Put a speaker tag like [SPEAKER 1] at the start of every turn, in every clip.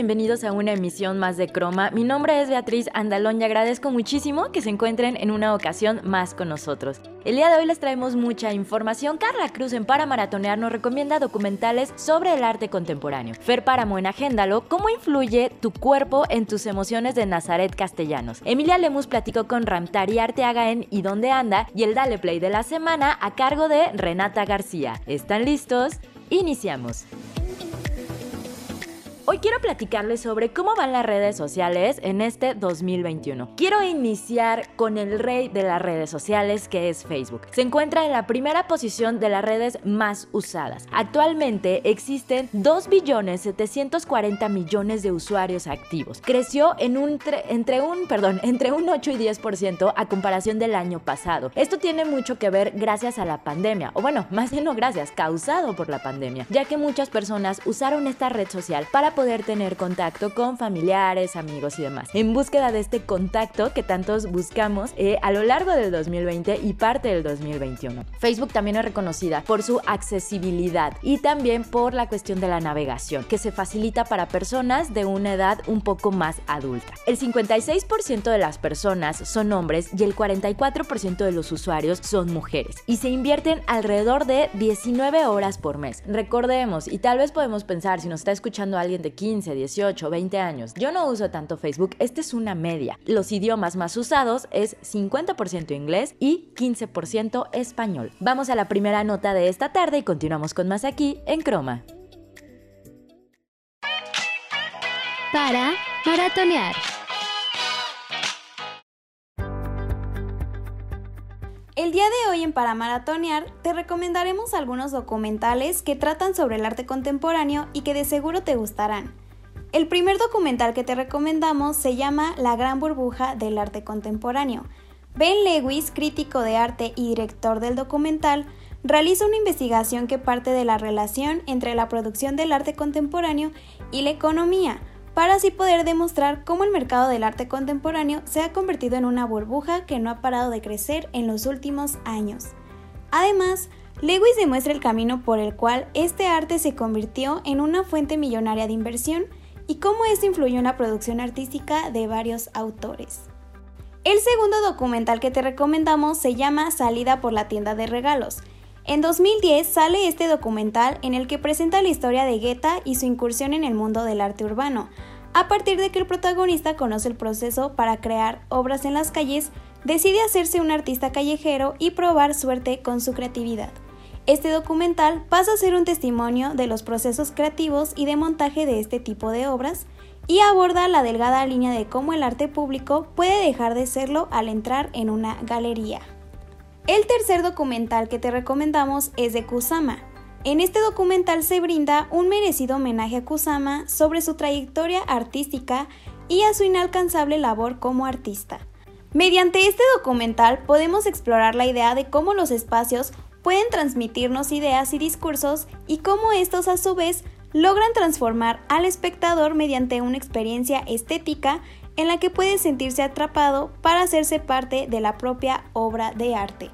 [SPEAKER 1] Bienvenidos a una emisión más de Croma. Mi nombre es Beatriz Andalón y agradezco muchísimo que se encuentren en una ocasión más con nosotros. El día de hoy les traemos mucha información. Carla Cruz en Para Maratonear nos recomienda documentales sobre el arte contemporáneo. Fer Páramo en Agéndalo, ¿cómo influye tu cuerpo en tus emociones de Nazaret Castellanos? Emilia Lemus platicó con Ramtari Arteaga en ¿Y dónde anda? y el Dale Play de la semana a cargo de Renata García. ¿Están listos? Iniciamos. Hoy quiero platicarles sobre cómo van las redes sociales en este 2021. Quiero iniciar con el rey de las redes sociales que es Facebook. Se encuentra en la primera posición de las redes más usadas. Actualmente existen 2 billones 740 millones de usuarios activos. Creció en un entre un, perdón, entre un 8 y 10% a comparación del año pasado. Esto tiene mucho que ver gracias a la pandemia, o bueno, más bien no gracias, causado por la pandemia, ya que muchas personas usaron esta red social para poder tener contacto con familiares, amigos y demás. En búsqueda de este contacto que tantos buscamos eh, a lo largo del 2020 y parte del 2021. Facebook también es reconocida por su accesibilidad y también por la cuestión de la navegación, que se facilita para personas de una edad un poco más adulta. El 56% de las personas son hombres y el 44% de los usuarios son mujeres y se invierten alrededor de 19 horas por mes. Recordemos, y tal vez podemos pensar si nos está escuchando alguien de 15, 18, 20 años. Yo no uso tanto Facebook, esta es una media. Los idiomas más usados es 50% inglés y 15% español. Vamos a la primera nota de esta tarde y continuamos con más aquí en Croma.
[SPEAKER 2] Para maratonear.
[SPEAKER 3] El día de hoy en Para Maratonear te recomendaremos algunos documentales que tratan sobre el arte contemporáneo y que de seguro te gustarán. El primer documental que te recomendamos se llama La gran burbuja del arte contemporáneo. Ben Lewis, crítico de arte y director del documental, realiza una investigación que parte de la relación entre la producción del arte contemporáneo y la economía, para así poder demostrar cómo el mercado del arte contemporáneo se ha convertido en una burbuja que no ha parado de crecer en los últimos años. Además, Lewis demuestra el camino por el cual este arte se convirtió en una fuente millonaria de inversión y cómo esto influyó en la producción artística de varios autores. El segundo documental que te recomendamos se llama Salida por la tienda de regalos. En 2010 sale este documental en el que presenta la historia de Guetta y su incursión en el mundo del arte urbano, a partir de que el protagonista conoce el proceso para crear obras en las calles, decide hacerse un artista callejero y probar suerte con su creatividad. Este documental pasa a ser un testimonio de los procesos creativos y de montaje de este tipo de obras y aborda la delgada línea de cómo el arte público puede dejar de serlo al entrar en una galería. El tercer documental que te recomendamos es de Kusama. En este documental se brinda un merecido homenaje a Kusama sobre su trayectoria artística y a su inalcanzable labor como artista. Mediante este documental podemos explorar la idea de cómo los espacios pueden transmitirnos ideas y discursos y cómo estos a su vez logran transformar al espectador mediante una experiencia estética en la que puede sentirse atrapado para hacerse parte de la propia obra de arte.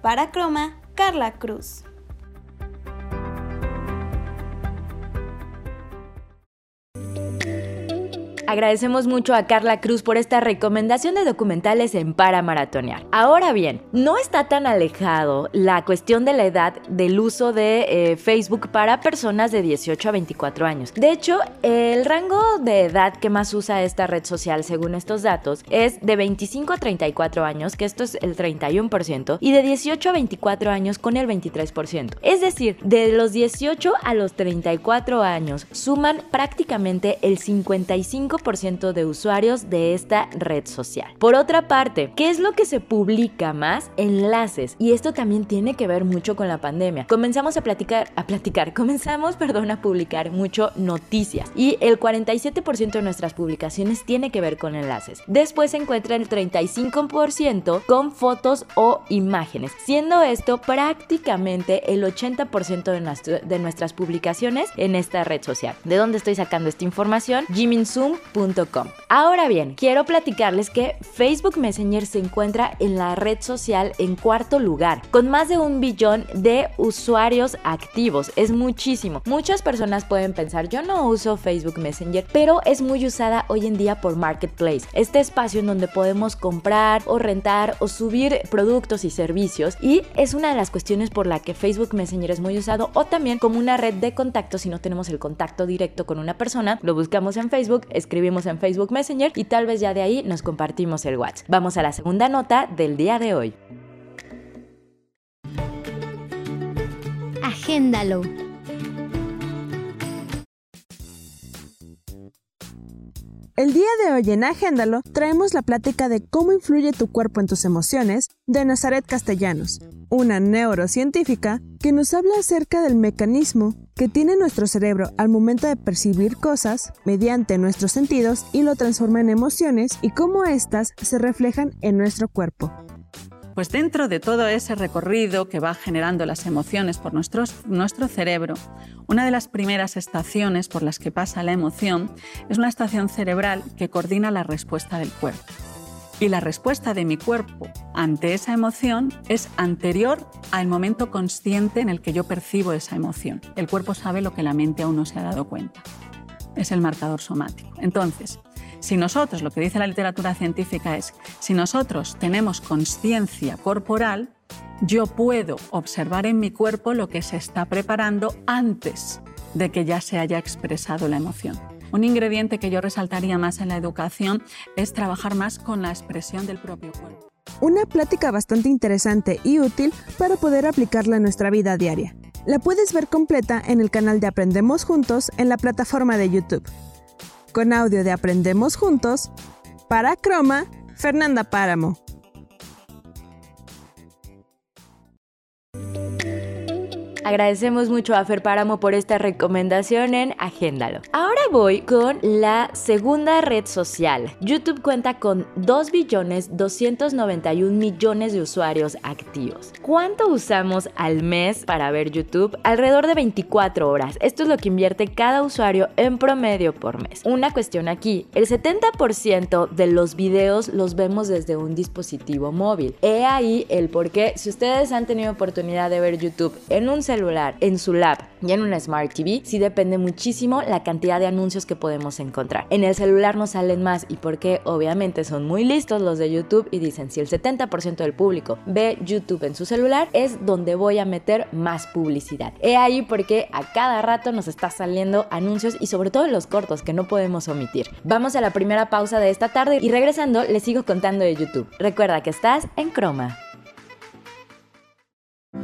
[SPEAKER 3] Para Croma, Carla Cruz.
[SPEAKER 1] Agradecemos mucho a Carla Cruz por esta recomendación de documentales en Para Maratonear. Ahora bien, no está tan alejado la cuestión de la edad del uso de eh, Facebook para personas de 18 a 24 años. De hecho, el rango de edad que más usa esta red social, según estos datos, es de 25 a 34 años, que esto es el 31%, y de 18 a 24 años con el 23%. Es decir, de los 18 a los 34 años suman prácticamente el 55 35% de usuarios de esta red social. Por otra parte, ¿qué es lo que se publica más? Enlaces. Y esto también tiene que ver mucho con la pandemia. Comenzamos a platicar, a platicar, comenzamos, perdón, a publicar mucho noticias. Y el 47% de nuestras publicaciones tiene que ver con enlaces. Después se encuentra el 35% con fotos o imágenes, siendo esto prácticamente el 80% de, de nuestras publicaciones en esta red social. ¿De dónde estoy sacando esta información? Ahora bien, quiero platicarles que Facebook Messenger se encuentra en la red social en cuarto lugar, con más de un billón de usuarios activos. Es muchísimo. Muchas personas pueden pensar, yo no uso Facebook Messenger, pero es muy usada hoy en día por Marketplace, este espacio en donde podemos comprar o rentar o subir productos y servicios y es una de las cuestiones por la que Facebook Messenger es muy usado o también como una red de contactos si no tenemos el contacto directo con una persona, lo buscamos en Facebook, escribimos en Facebook Messenger y tal vez ya de ahí nos compartimos el WhatsApp. Vamos a la segunda nota del día de hoy.
[SPEAKER 2] Agéndalo.
[SPEAKER 4] El día de hoy en Agéndalo traemos la plática de cómo influye tu cuerpo en tus emociones de Nazaret Castellanos, una neurocientífica que nos habla acerca del mecanismo que tiene nuestro cerebro al momento de percibir cosas mediante nuestros sentidos y lo transforma en emociones y cómo éstas se reflejan en nuestro cuerpo.
[SPEAKER 5] Pues dentro de todo ese recorrido que va generando las emociones por nuestro cerebro, una de las primeras estaciones por las que pasa la emoción es una estación cerebral que coordina la respuesta del cuerpo. Y la respuesta de mi cuerpo ante esa emoción es anterior al momento consciente en el que yo percibo esa emoción. El cuerpo sabe lo que la mente aún no se ha dado cuenta. Es el marcador somático. Entonces, si nosotros, lo que dice la literatura científica es, si nosotros tenemos conciencia corporal, yo puedo observar en mi cuerpo lo que se está preparando antes de que ya se haya expresado la emoción. Un ingrediente que yo resaltaría más en la educación es trabajar más con la expresión del propio cuerpo.
[SPEAKER 4] Una plática bastante interesante y útil para poder aplicarla en nuestra vida diaria. La puedes ver completa en el canal de Aprendemos Juntos en la plataforma de YouTube con audio de Aprendemos Juntos, para Croma, Fernanda Páramo.
[SPEAKER 1] Agradecemos mucho a Fer Páramo por esta recomendación en Agéndalo. Ahora voy con la segunda red social. YouTube cuenta con 2 billones 291 millones de usuarios activos. ¿Cuánto usamos al mes para ver YouTube? Alrededor de 24 horas. Esto es lo que invierte cada usuario en promedio por mes. Una cuestión aquí, el 70% de los videos los vemos desde un dispositivo móvil. He ahí el por qué, si ustedes han tenido oportunidad de ver YouTube en un celular, en su lab y en una Smart TV, sí depende muchísimo la cantidad de anuncios que podemos encontrar. En el celular nos salen más y porque obviamente son muy listos los de YouTube y dicen si el 70% del público ve YouTube en su celular es donde voy a meter más publicidad. He ahí porque a cada rato nos está saliendo anuncios y sobre todo los cortos que no podemos omitir. Vamos a la primera pausa de esta tarde y regresando les sigo contando de YouTube. Recuerda que estás en Chroma.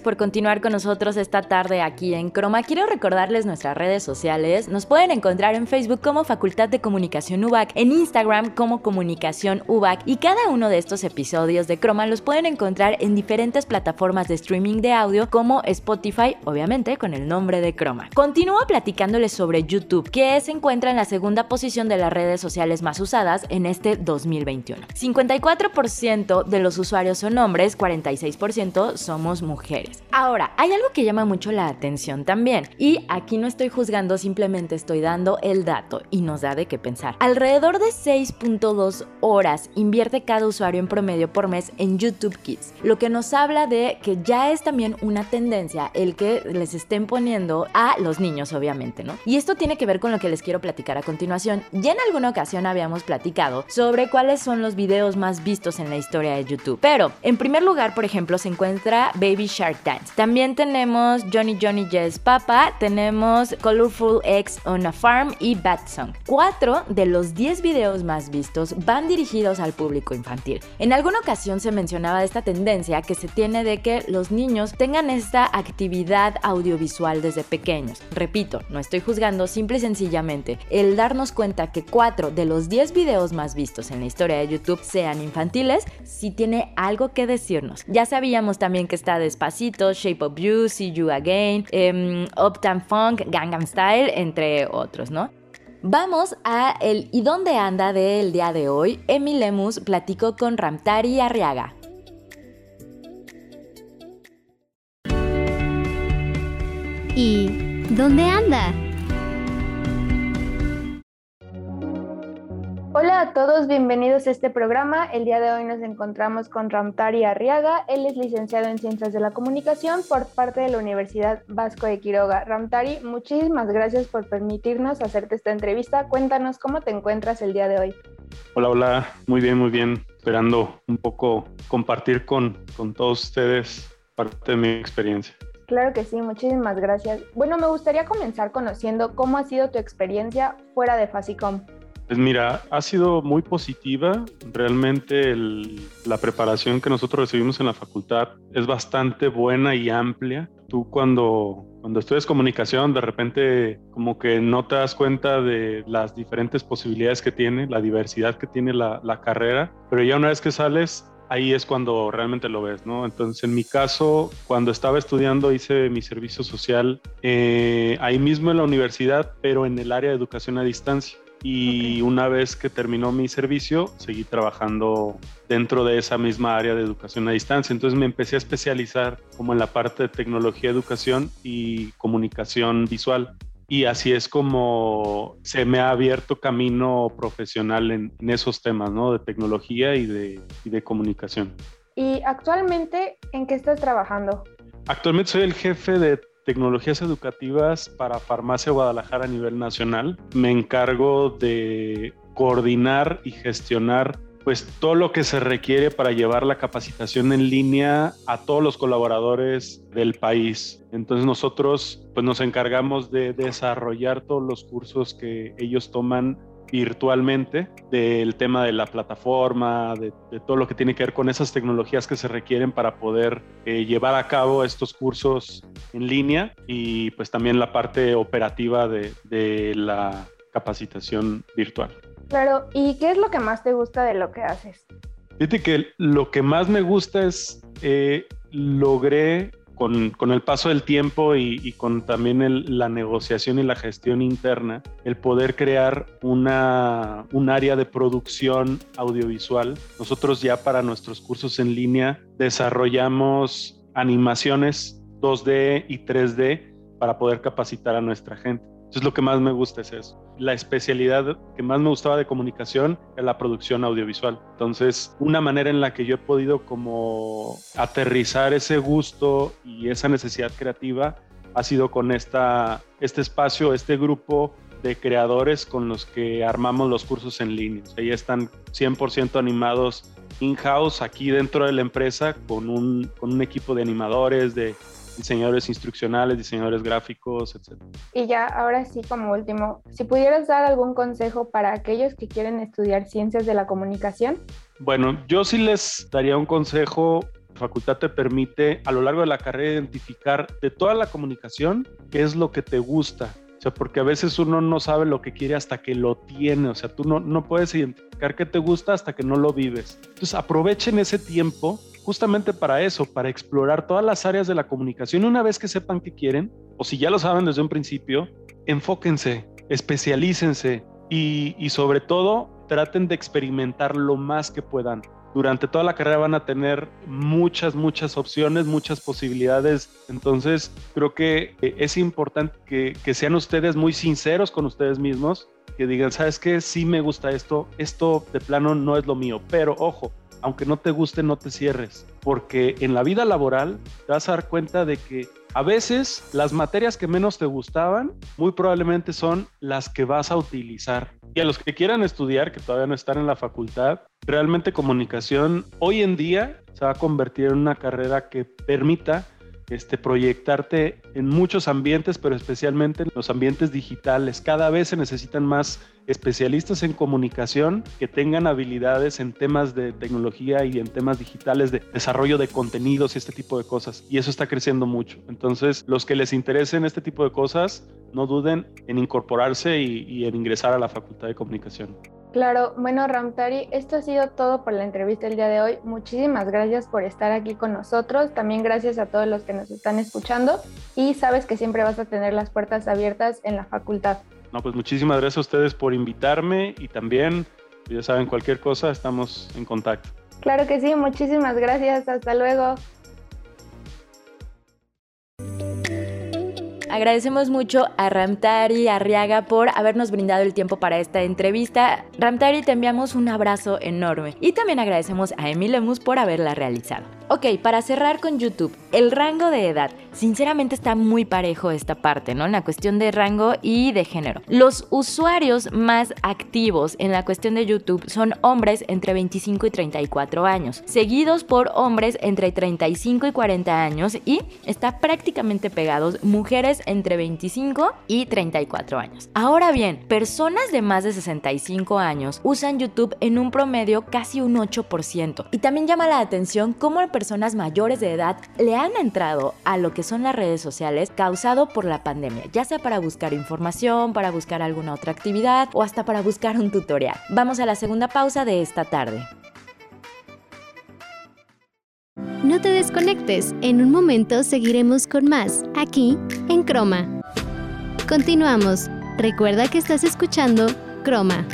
[SPEAKER 1] por continuar con nosotros esta tarde aquí en Croma. Quiero recordarles nuestras redes sociales. Nos pueden encontrar en Facebook como Facultad de Comunicación UBAC, en Instagram como Comunicación UBAC y cada uno de estos episodios de Croma los pueden encontrar en diferentes plataformas de streaming de audio como Spotify, obviamente con el nombre de Croma. Continúo platicándoles sobre YouTube, que se encuentra en la segunda posición de las redes sociales más usadas en este 2021. 54% de los usuarios son hombres, 46% somos mujeres. Ahora, hay algo que llama mucho la atención también, y aquí no estoy juzgando, simplemente estoy dando el dato y nos da de qué pensar. Alrededor de 6.2 horas invierte cada usuario en promedio por mes en YouTube Kids, lo que nos habla de que ya es también una tendencia el que les estén poniendo a los niños, obviamente, ¿no? Y esto tiene que ver con lo que les quiero platicar a continuación. Ya en alguna ocasión habíamos platicado sobre cuáles son los videos más vistos en la historia de YouTube, pero en primer lugar, por ejemplo, se encuentra Baby Shark También tenemos Johnny Johnny Yes Papa, tenemos Colorful Eggs on a Farm y Bad Song. Cuatro de los 10 videos más vistos van dirigidos al público infantil. En alguna ocasión se mencionaba esta tendencia que se tiene de que los niños tengan esta actividad audiovisual desde pequeños. Repito, no estoy juzgando, simple y sencillamente el darnos cuenta que 4 de los 10 videos más vistos en la historia de YouTube sean infantiles, sí tiene algo que decirnos. Ya sabíamos también que está Despacito, Shape of You, See You Again, um, Uptown Funk, Gangnam Style, entre otros, ¿no? Vamos a el ¿Y dónde anda del día de hoy? Emi Lemus platicó con Ramtari Arriaga.
[SPEAKER 2] ¿Y dónde anda?
[SPEAKER 6] Hola a todos, bienvenidos a este programa. El día de hoy nos encontramos con Ramtari Arriaga. Él es licenciado en Ciencias de la Comunicación por parte de la Universidad Vasco de Quiroga. Ramtari, muchísimas gracias por permitirnos hacerte esta entrevista. Cuéntanos cómo te encuentras el día de hoy.
[SPEAKER 7] Hola, hola, muy bien, muy bien. Esperando un poco compartir con, con todos ustedes parte de mi experiencia.
[SPEAKER 6] Claro que sí, muchísimas gracias. Bueno, me gustaría comenzar conociendo cómo ha sido tu experiencia fuera de Fasicom.
[SPEAKER 7] Pues mira, ha sido muy positiva. Realmente la preparación que nosotros recibimos en la facultad es bastante buena y amplia. Tú cuando, cuando estudias comunicación, de repente como que no te das cuenta de las diferentes posibilidades que tiene, la diversidad que tiene la, la carrera, pero ya una vez que sales, ahí es cuando realmente lo ves, ¿no? Entonces, en mi caso, cuando estaba estudiando, hice mi servicio social eh, ahí mismo en la universidad, pero en el área de educación a distancia y una vez que terminó mi servicio, seguí trabajando dentro de esa misma área de educación a distancia. Entonces me empecé a especializar como en la parte de tecnología, educación y comunicación visual. Y así es como se me ha abierto camino profesional en, esos temas, ¿no? De tecnología y de, y de comunicación.
[SPEAKER 6] ¿Y actualmente en qué estás trabajando?
[SPEAKER 7] Actualmente soy el jefe de tecnologías educativas para Farmacia Guadalajara a nivel nacional. Me encargo de coordinar y gestionar pues todo lo que se requiere para llevar la capacitación en línea a todos los colaboradores del país. Entonces nosotros pues nos encargamos de desarrollar todos los cursos que ellos toman virtualmente del tema de la plataforma, de, todo lo que tiene que ver con esas tecnologías que se requieren para poder eh, llevar a cabo estos cursos en línea y pues también la parte operativa de, de la capacitación virtual.
[SPEAKER 6] Claro, ¿y qué es lo que más te gusta de lo que haces?
[SPEAKER 7] Fíjate que lo que más me gusta es eh, logré con, el paso del tiempo y, con también la negociación y la gestión interna, el poder crear una, un área de producción audiovisual. Nosotros ya para nuestros cursos en línea desarrollamos animaciones 2D y 3D para poder capacitar a nuestra gente. Entonces lo que más me gusta es eso. La especialidad que más me gustaba de comunicación es la producción audiovisual. Entonces, una manera en la que yo he podido como aterrizar ese gusto y esa necesidad creativa ha sido con esta, este espacio, este grupo de creadores con los que armamos los cursos en línea. O ya están 100% animados in-house aquí dentro de la empresa con un, con un equipo de animadores, de diseñadores instruccionales, diseñadores gráficos, etc.
[SPEAKER 6] Y ya, ahora sí, como último, si pudieras dar algún consejo para aquellos que quieren estudiar ciencias de la comunicación.
[SPEAKER 7] Bueno, yo sí les daría un consejo. La facultad te permite a lo largo de la carrera identificar de toda la comunicación qué es lo que te gusta. O sea, porque a veces uno no sabe lo que quiere hasta que lo tiene. O sea, tú no, no puedes identificar qué te gusta hasta que no lo vives. Entonces, aprovechen ese tiempo justamente para eso, para explorar todas las áreas de la comunicación. Una vez que sepan qué quieren, o si ya lo saben desde un principio, enfóquense, especialícense y, y sobre todo traten de experimentar lo más que puedan. Durante toda la carrera van a tener muchas, muchas opciones, muchas posibilidades. Entonces, creo que es importante que, que sean ustedes muy sinceros con ustedes mismos, que digan, ¿sabes qué? Sí me gusta esto, esto de plano no es lo mío, pero ojo, aunque no te guste, no te cierres, porque en la vida laboral te vas a dar cuenta de que a veces las materias que menos te gustaban muy probablemente son las que vas a utilizar. Y a los que quieran estudiar, que todavía no están en la facultad, realmente comunicación hoy en día se va a convertir en una carrera que permita este, proyectarte en muchos ambientes, pero especialmente en los ambientes digitales. Cada vez se necesitan más especialistas en comunicación que tengan habilidades en temas de tecnología y en temas digitales de desarrollo de contenidos y este tipo de cosas. Y eso está creciendo mucho. Entonces, los que les interesen este tipo de cosas, no duden en incorporarse y, y en ingresar a la Facultad de Comunicación.
[SPEAKER 6] Claro, bueno Ramtari, esto ha sido todo por la entrevista el día de hoy. Muchísimas gracias por estar aquí con nosotros. También gracias a todos los que nos están escuchando y sabes que siempre vas a tener las puertas abiertas en la facultad.
[SPEAKER 7] No, pues muchísimas gracias a ustedes por invitarme y también, ya saben, cualquier cosa, estamos en contacto.
[SPEAKER 6] Claro que sí, muchísimas gracias. Hasta luego.
[SPEAKER 1] Agradecemos mucho a Ramtari Arriaga por habernos brindado el tiempo para esta entrevista. Ramtari, te enviamos un abrazo enorme. Y también agradecemos a Emil Lemus por haberla realizado. Ok, para cerrar con YouTube, el rango de edad. Sinceramente está muy parejo esta parte, ¿no? En la cuestión de rango y de género. Los usuarios más activos en la cuestión de YouTube son hombres entre 25 y 34 años, seguidos por hombres entre 35 y 40 años y está prácticamente pegados mujeres entre 25 y 34 años. Ahora bien, personas de más de 65 años usan YouTube en un promedio casi un 8%. Y también llama la atención cómo personas mayores de edad le han entrado a lo que son las redes sociales causado por la pandemia, ya sea para buscar información, para buscar alguna otra actividad o hasta para buscar un tutorial. Vamos a la segunda pausa de esta tarde.
[SPEAKER 2] No te desconectes, en un momento seguiremos con más, aquí en Croma. Continuamos. Recuerda que estás escuchando Croma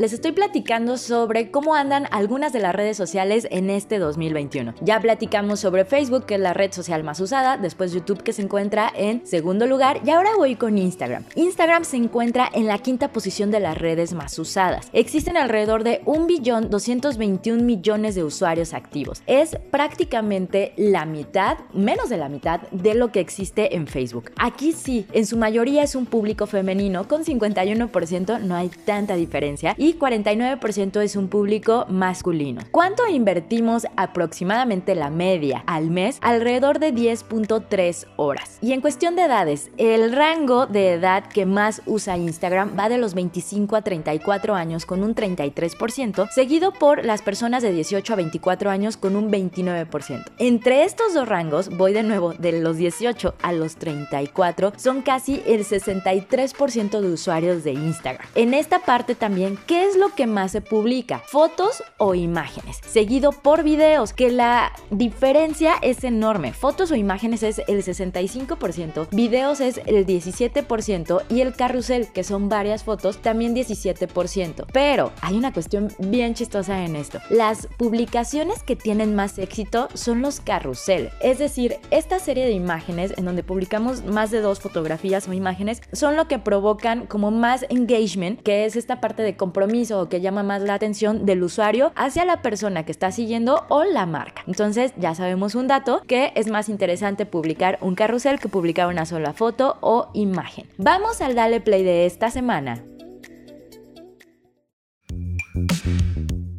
[SPEAKER 1] les estoy platicando sobre cómo andan algunas de las redes sociales en este 2021. Ya platicamos sobre Facebook, que es la red social más usada, después YouTube, que se encuentra en segundo lugar, y ahora voy con Instagram. Instagram se encuentra en la quinta posición de las redes más usadas. Existen alrededor de 1.221 millones de usuarios activos. Es prácticamente la mitad, menos de la mitad, de lo que existe en Facebook. Aquí sí, en su mayoría es un público femenino, con 51% no hay tanta diferencia, y 49% es un público masculino. ¿Cuánto invertimos aproximadamente la media al mes? Alrededor de 10.3 horas. Y en cuestión de edades, el rango de edad que más usa Instagram va de los 25 a 34 años con un 33%, seguido por las personas de 18 a 24 años con un 29%. Entre estos dos rangos, voy de nuevo de los 18 a los 34, son casi el 63% de usuarios de Instagram. En esta parte también, ¿qué es lo que más se publica? ¿Fotos o imágenes? Seguido por videos, que la diferencia es enorme. Fotos o imágenes es el 65%, videos es el 17% y el carrusel, que son varias fotos, también 17%. Pero hay una cuestión bien chistosa en esto. Las publicaciones que tienen más éxito son los carrusel. Es decir, esta serie de imágenes en donde publicamos más de dos fotografías o imágenes son lo que provocan como más engagement, que es esta parte de compromiso o que llama más la atención del usuario hacia la persona que está siguiendo o la marca. Entonces ya sabemos un dato que es más interesante publicar un carrusel que publicar una sola foto o imagen. Vamos al Dale Play de esta semana.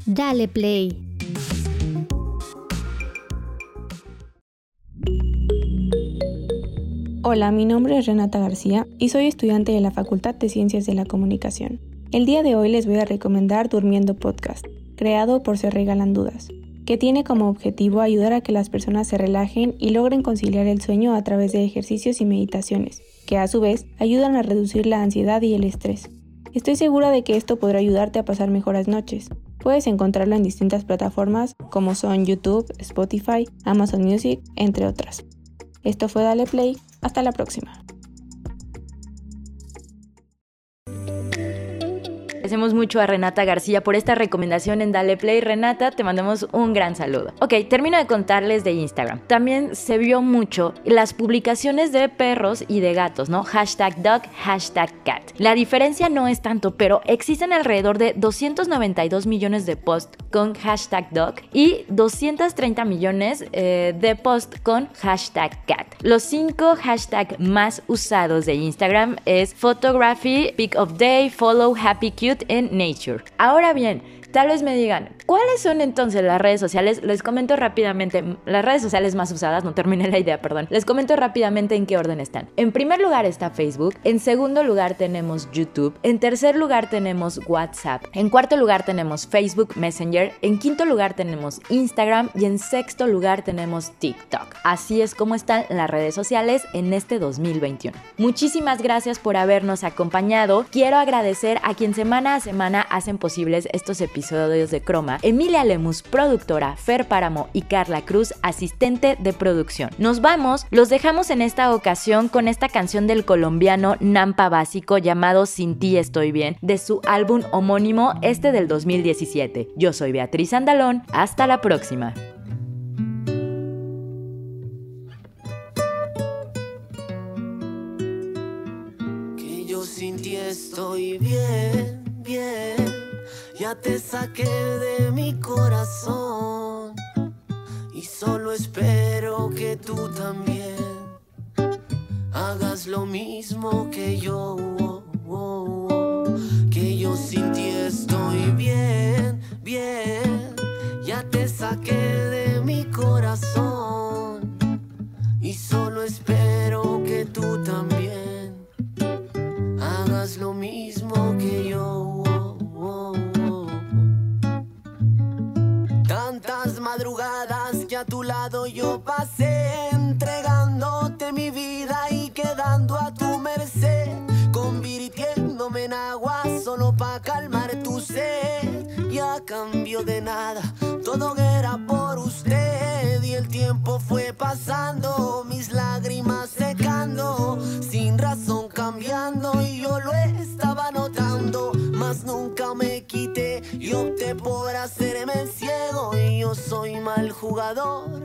[SPEAKER 2] Dale Play.
[SPEAKER 8] Hola, mi nombre es Renata García y soy estudiante de la Facultad de Ciencias de la Comunicación. El día de hoy les voy a recomendar Durmiendo Podcast, creado por Se Regalan Dudas, que tiene como objetivo ayudar a que las personas se relajen y logren conciliar el sueño a través de ejercicios y meditaciones, que a su vez ayudan a reducir la ansiedad y el estrés. Estoy segura de que esto podrá ayudarte a pasar mejores noches. Puedes encontrarlo en distintas plataformas como son YouTube, Spotify, Amazon Music, entre otras. Esto fue Dale Play, hasta la próxima.
[SPEAKER 1] Agradecemos mucho a Renata García por esta recomendación en Dale Play. Renata, te mandamos un gran saludo. Ok, termino de contarles de Instagram. También se vio mucho las publicaciones de perros y de gatos, ¿no? Hashtag dog, hashtag cat. La diferencia no es tanto, pero existen alrededor de 292 millones de posts con hashtag dog y 230 millones eh, de posts con hashtag cat. Los cinco hashtags más usados de Instagram es photography, pick of day, follow, happy cute en Nature. Ahora bien, Tal vez me digan, ¿cuáles son entonces las redes sociales? Les comento rápidamente, las redes sociales más usadas, no terminé la idea, perdón. Les comento rápidamente en qué orden están. En primer lugar está Facebook, en segundo lugar tenemos YouTube, en tercer lugar tenemos WhatsApp, en cuarto lugar tenemos Facebook Messenger, en quinto lugar tenemos Instagram y en sexto lugar tenemos TikTok. Así es como están las redes sociales en este 2021. Muchísimas gracias por habernos acompañado. Quiero agradecer a quien semana a semana hacen posibles estos episodios de Croma, Emilia Lemus, productora, Fer Páramo y Carla Cruz, asistente de producción. Nos vamos, los dejamos en esta ocasión con esta canción del colombiano Nampa Básico llamado Sin ti estoy bien, de su álbum homónimo, este del 2017. Yo soy Beatriz Andalón, hasta la próxima.
[SPEAKER 9] Sin ti estoy bien, bien, ya te saqué de mi corazón y solo espero que tú también hagas lo mismo que yo. oh, oh, Que nunca me quité y opté por hacerme el ciego. Y yo soy mal jugador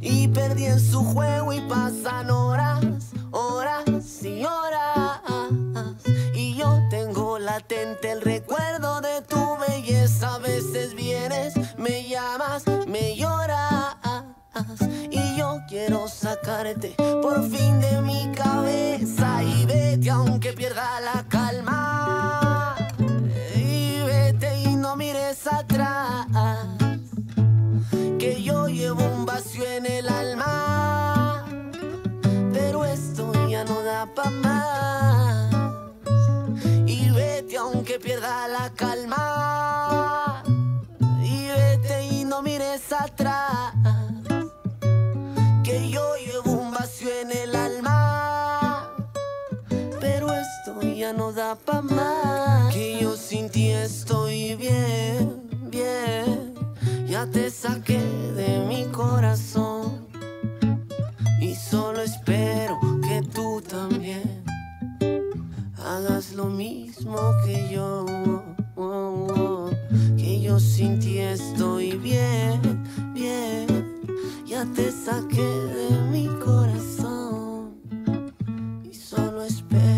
[SPEAKER 9] y perdí en su juego y pasan horas, horas y horas. Y yo tengo latente el recuerdo de tu belleza. A veces vienes, me llamas, me lloras. Y yo quiero sacarte por fin de mi cabeza. Y vete aunque pierda la atrás. Que yo llevo un vacío en el alma. Pero esto ya no da pa' más. Y vete aunque pierda la calma. Saqué de mi corazón. Y solo espero que tú también hagas lo mismo que yo. Que yo sin ti estoy bien, bien. Ya te saqué de mi corazón. Y solo espero